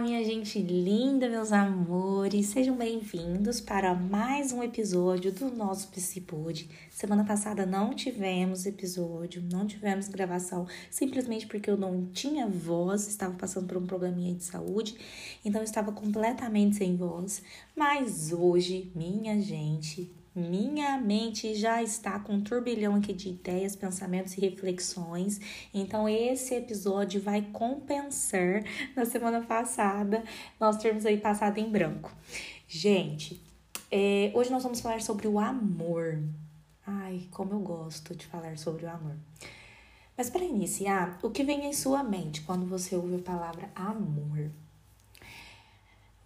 Olá, minha gente linda, meus amores, sejam bem-vindos para mais um episódio do nosso Psipod. Semana passada não tivemos episódio, não tivemos gravação, simplesmente porque eu não tinha voz, estava passando por um probleminha de saúde, então eu estava completamente sem voz. Mas hoje, minha gente, minha mente já está com um turbilhão aqui de ideias, pensamentos e reflexões. Então, esse episódio vai compensar na semana passada nós termos aí passado em branco. Gente, é, hoje nós vamos falar sobre o amor. Ai, como eu gosto de falar sobre o amor. Mas para iniciar, o que vem em sua mente quando você ouve a palavra amor?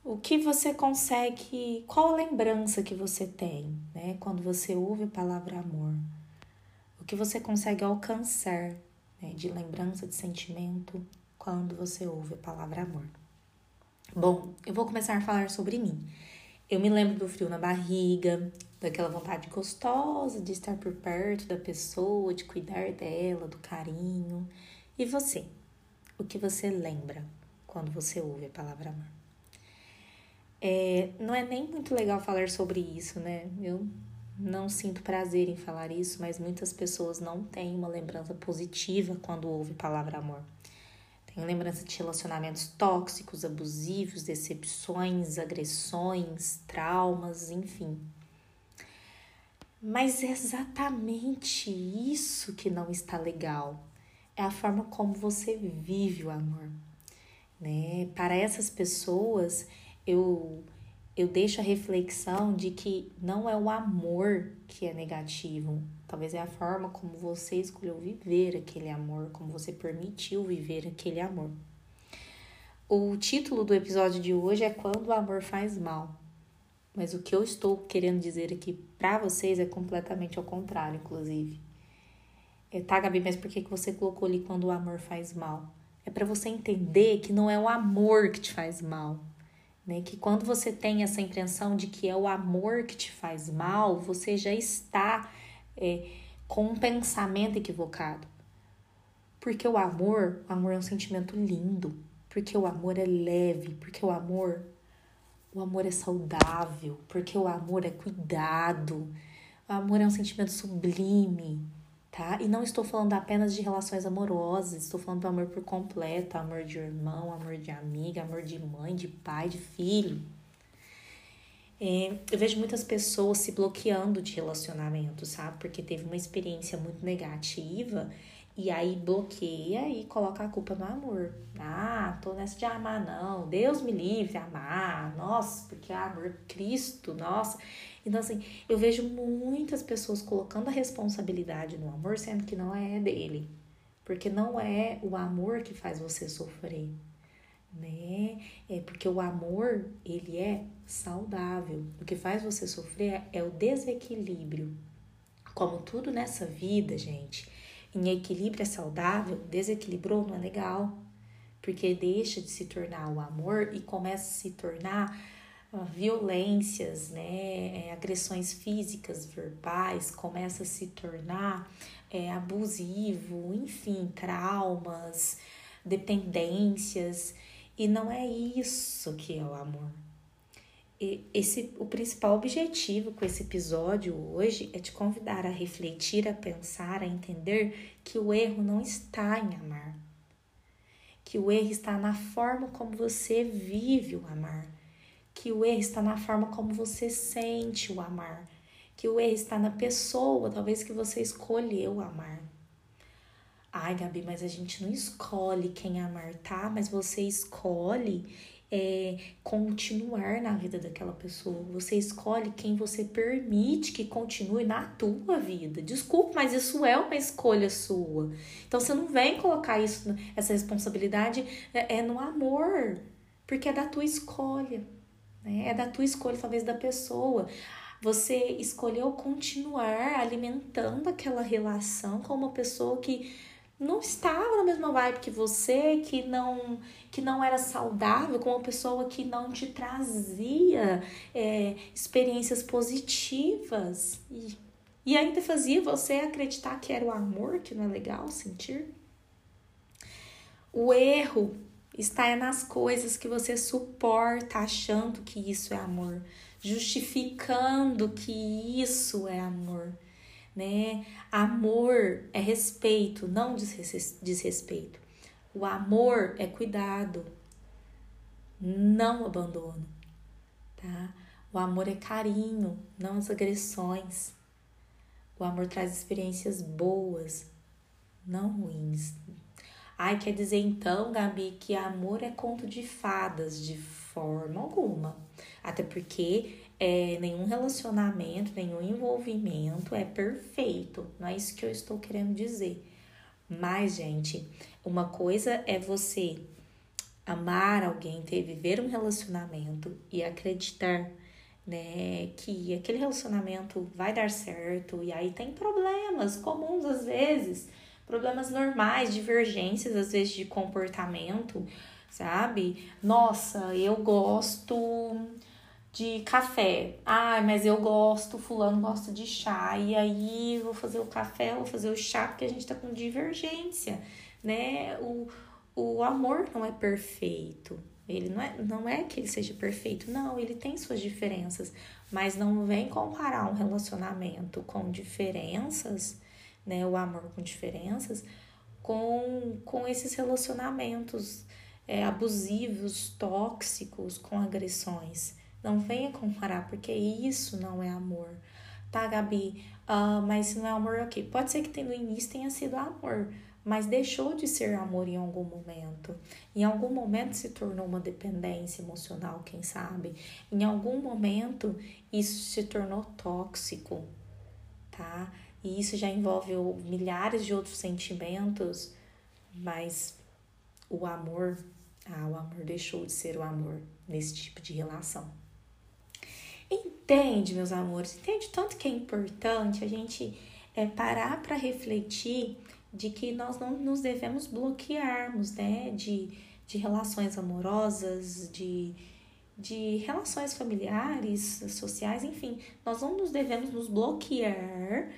O que você consegue, qual lembrança que você tem, né, quando você ouve a palavra amor? O que você consegue alcançar né, de lembrança, de sentimento, quando você ouve a palavra amor? Bom, eu vou começar a falar sobre mim. Eu me lembro do frio na barriga, daquela vontade gostosa de estar por perto da pessoa, de cuidar dela, do carinho. E você? O que você lembra quando você ouve a palavra amor? É, não é nem muito legal falar sobre isso, né? Eu não sinto prazer em falar isso, mas muitas pessoas não têm uma lembrança positiva quando ouvem a palavra amor. Tem lembrança de relacionamentos tóxicos, abusivos, decepções, agressões, traumas, enfim. Mas é exatamente isso que não está legal. É a forma como você vive o amor. Né? Para essas pessoas, eu eu deixo a reflexão de que não é o amor que é negativo, talvez é a forma como você escolheu viver aquele amor, como você permitiu viver aquele amor. O título do episódio de hoje é Quando o Amor Faz Mal. Mas o que eu estou querendo dizer aqui para vocês é completamente ao contrário, inclusive. É, tá, Gabi, mas por que, que você colocou ali quando o amor faz mal? É para você entender que não é o amor que te faz mal, né? Que quando você tem essa impressão de que é o amor que te faz mal, você já está é, com um pensamento equivocado. Porque o amor, o amor é um sentimento lindo, porque o amor é leve, porque o amor, o amor é saudável, porque o amor é cuidado, o amor é um sentimento sublime, tá? E não estou falando apenas de relações amorosas, estou falando do amor por completo, amor de irmão, amor de amiga, amor de mãe, de pai, de filho. É, eu vejo muitas pessoas se bloqueando de relacionamento, sabe? Porque teve uma experiência muito negativa e aí bloqueia e coloca a culpa no amor. Ah, tô nessa de amar, não. Deus me livre amar. Nossa, porque é amor Cristo, nossa. Então, assim, eu vejo muitas pessoas colocando a responsabilidade no amor, sendo que não é dele. Porque não é o amor que faz você sofrer, né? É porque o amor, ele é saudável. O que faz você sofrer é o desequilíbrio. Como tudo nessa vida, gente, em equilíbrio é saudável, desequilibrou não é legal. Porque deixa de se tornar o amor e começa a se tornar violências, né, é, agressões físicas, verbais, começa a se tornar é, abusivo, enfim, traumas, dependências, e não é isso que é o amor. E esse, o principal objetivo com esse episódio hoje é te convidar a refletir, a pensar, a entender que o erro não está em amar, que o erro está na forma como você vive o amar que o erro está na forma como você sente o amar, que o erro está na pessoa, talvez que você escolheu amar. Ai, Gabi, mas a gente não escolhe quem amar, tá? Mas você escolhe é, continuar na vida daquela pessoa. Você escolhe quem você permite que continue na tua vida. Desculpa, mas isso é uma escolha sua. Então você não vem colocar isso, essa responsabilidade é, é no amor, porque é da tua escolha né? É da tua escolha, talvez da pessoa. Você escolheu continuar alimentando aquela relação com uma pessoa que não estava na mesma vibe que você, que não que não era saudável, com uma pessoa que não te trazia é, experiências positivas e, e ainda fazia você acreditar que era o amor, que não é legal sentir. O erro Está nas coisas que você suporta, achando que isso é amor, justificando que isso é amor, né? Amor é respeito, não desrespeito. O amor é cuidado, não abandono, tá? O amor é carinho, não as agressões. O amor traz experiências boas, não ruins. Ai, quer dizer então, Gabi, que amor é conto de fadas de forma alguma. Até porque é, nenhum relacionamento, nenhum envolvimento é perfeito. Não é isso que eu estou querendo dizer. Mas, gente, uma coisa é você amar alguém, ter viver um relacionamento e acreditar né, que aquele relacionamento vai dar certo e aí tem problemas comuns às vezes, problemas normais, divergências às vezes de comportamento, sabe? Nossa, eu gosto de café. Ah, mas eu gosto, fulano gosta de chá. E aí vou fazer o café, vou fazer o chá, porque a gente tá com divergência, né? O, o amor não é perfeito. Ele não é, não é que ele seja perfeito, não, ele tem suas diferenças, mas não vem comparar um relacionamento com diferenças, né, o amor com diferenças, com, com esses relacionamentos é, abusivos, tóxicos, com agressões. Não venha comparar, porque isso não é amor. Tá, Gabi? Uh, mas não é amor, ok. Pode ser que no início tenha sido amor, mas deixou de ser amor em algum momento. Em algum momento se tornou uma dependência emocional, quem sabe? Em algum momento isso se tornou tóxico, tá? E isso já envolve milhares de outros sentimentos, mas o amor, ah, o amor deixou de ser o amor nesse tipo de relação. Entende, meus amores? Entende tanto que é importante a gente é, parar para refletir de que nós não nos devemos bloquearmos, né? De, de relações amorosas, de, de relações familiares, sociais, enfim, nós não nos devemos nos bloquear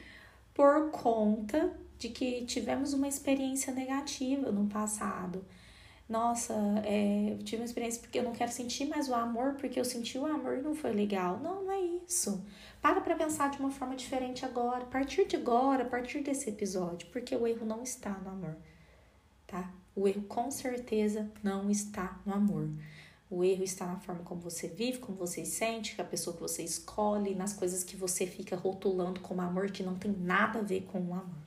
por conta de que tivemos uma experiência negativa no passado nossa, é, eu tive uma experiência porque eu não quero sentir mais o amor, porque eu senti o amor e não foi legal. Não, não é isso. Para para pensar de uma forma diferente agora, a partir de agora, a partir desse episódio, porque o erro não está no amor, tá? O erro com certeza não está no amor. O erro está na forma como você vive, como você sente, a pessoa que você escolhe, nas coisas que você fica rotulando como amor que não tem nada a ver com o amor.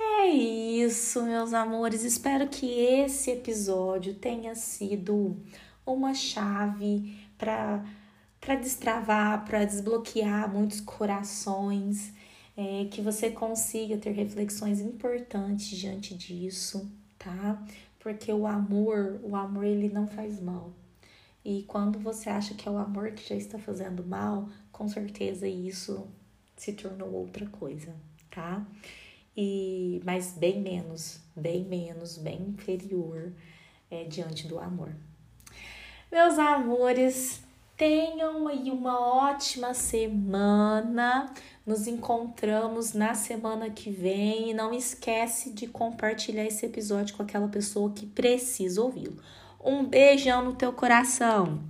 É isso, meus amores. Espero que esse episódio tenha sido uma chave para para destravar, para desbloquear muitos corações, é, que você consiga ter reflexões importantes diante disso, tá? Porque o amor, o amor ele não faz mal. E quando você acha que é o amor que já está fazendo mal, com certeza isso se tornou outra coisa, tá? E mas bem menos, bem menos, bem inferior é, diante do amor. Meus amores, tenham aí uma ótima semana. Nos encontramos na semana que vem não esquece de compartilhar esse episódio com aquela pessoa que precisa ouvi-lo. Um beijão no teu coração.